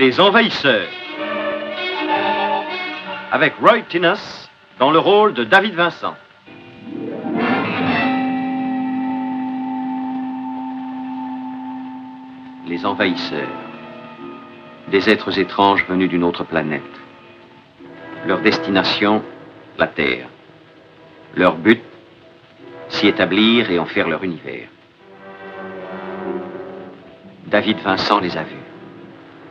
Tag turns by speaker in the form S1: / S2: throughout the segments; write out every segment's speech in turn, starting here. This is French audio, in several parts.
S1: Les Envahisseurs. Avec Roy Tinnus dans le rôle de David Vincent. Les Envahisseurs. Des êtres étranges venus d'une autre planète. Leur destination, la Terre. Leur but, s'y établir et en faire leur univers. David Vincent les a vus.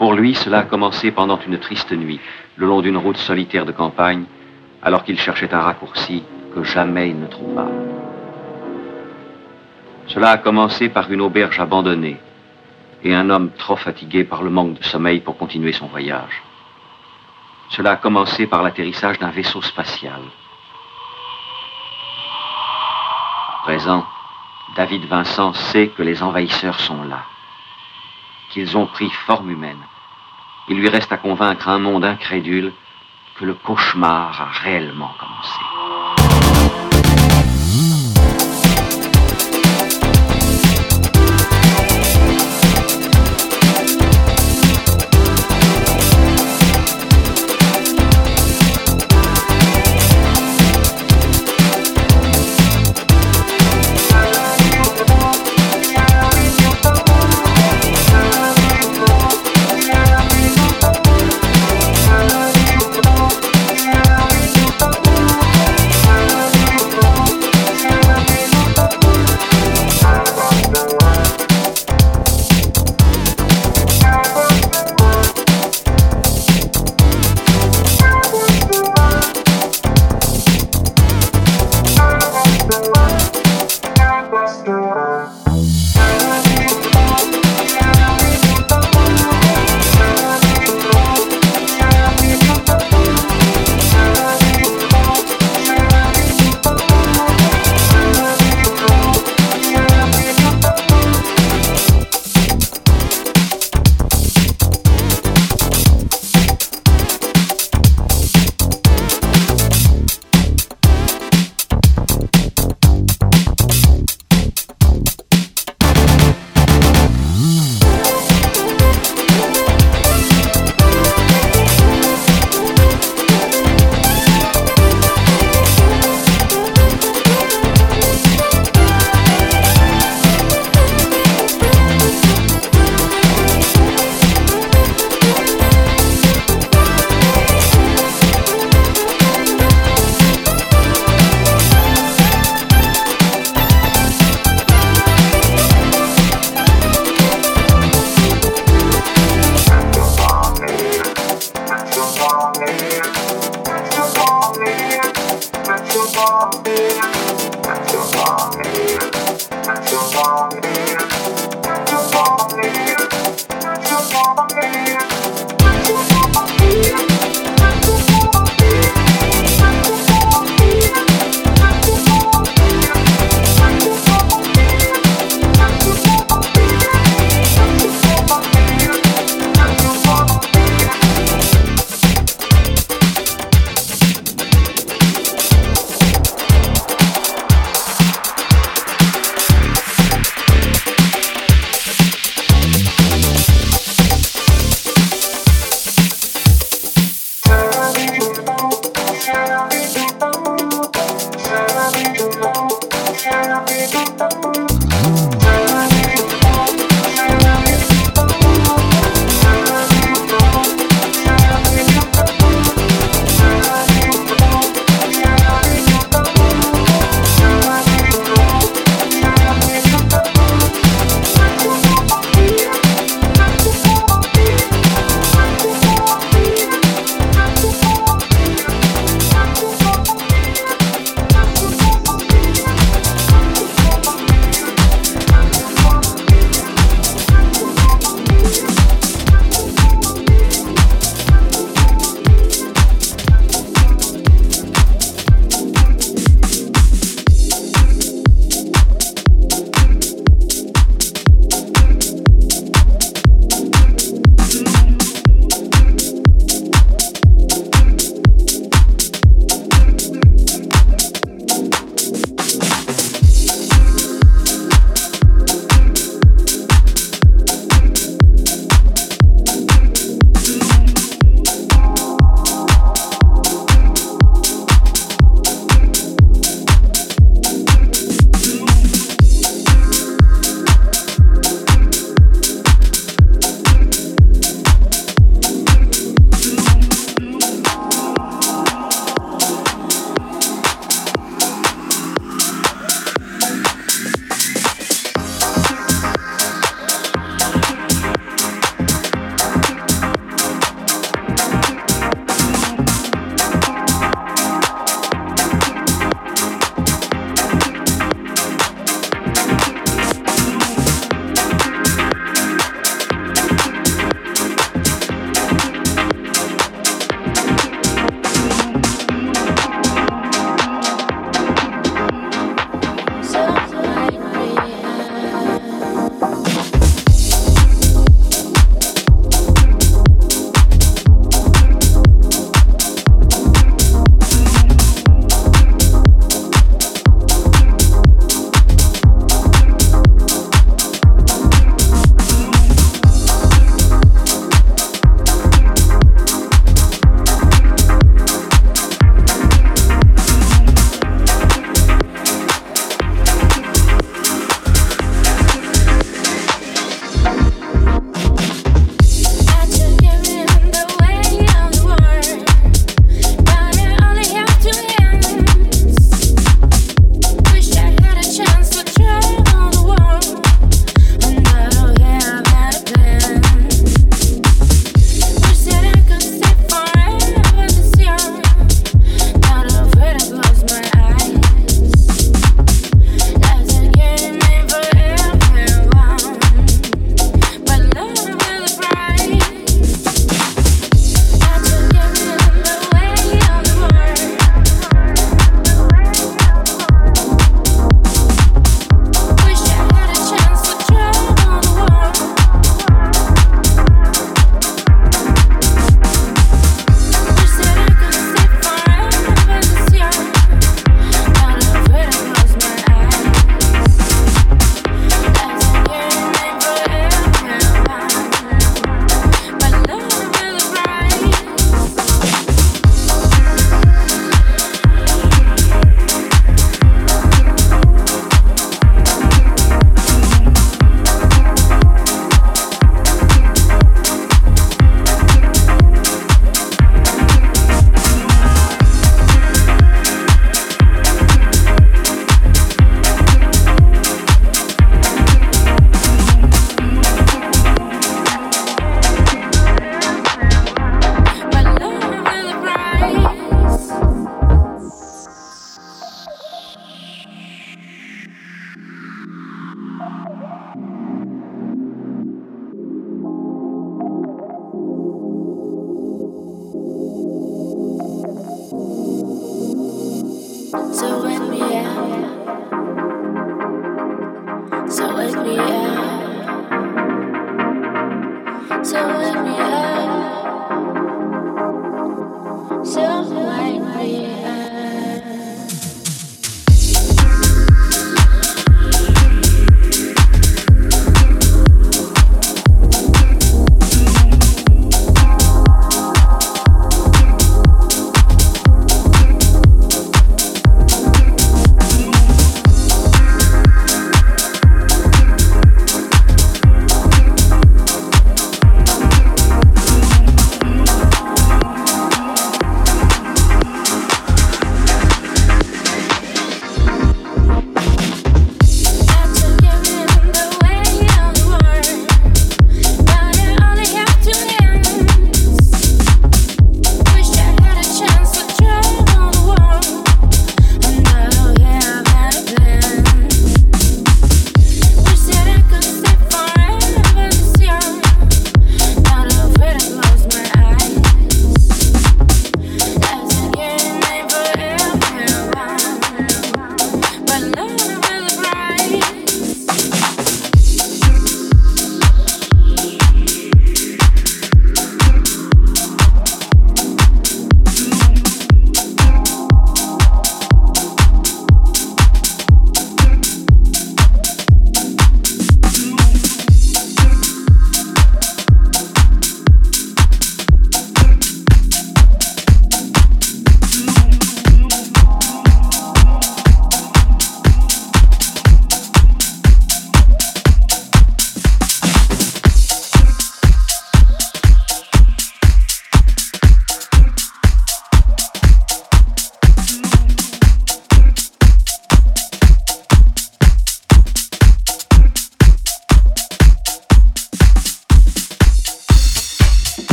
S1: Pour lui, cela a commencé pendant une triste nuit, le long d'une route solitaire de campagne, alors qu'il cherchait un raccourci que jamais il ne trouva. Cela a commencé par une auberge abandonnée et un homme trop fatigué par le manque de sommeil pour continuer son voyage. Cela a commencé par l'atterrissage d'un vaisseau spatial. À présent, David Vincent sait que les envahisseurs sont là qu'ils ont pris forme humaine. Il lui reste à convaincre un monde incrédule que le cauchemar a réellement commencé.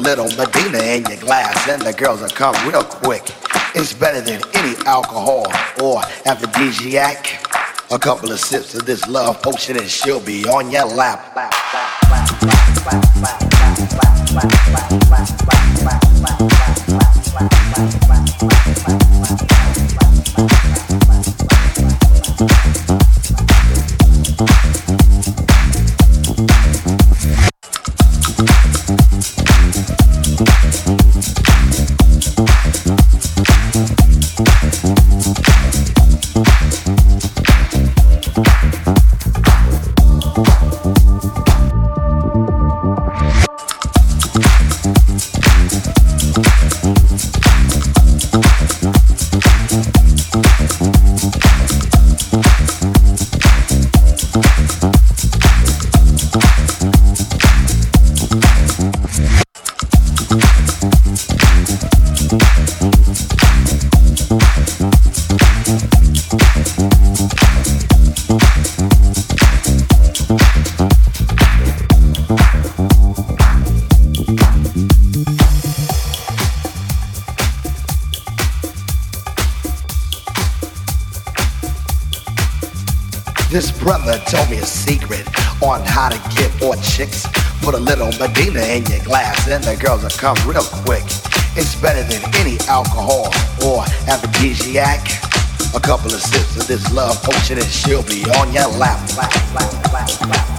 S2: Little Medina in your glass then the girls will come real quick. It's better than any alcohol or aphrodisiac. A couple of sips of this love potion and she'll be on your lap. Lap, told me a secret on how to get more chicks. Put a little Medina in your glass and the girls will come real quick. It's better than any alcohol or aphrodisiac. A couple of sips of this love potion and she'll be on your lap, lap, lap, lap,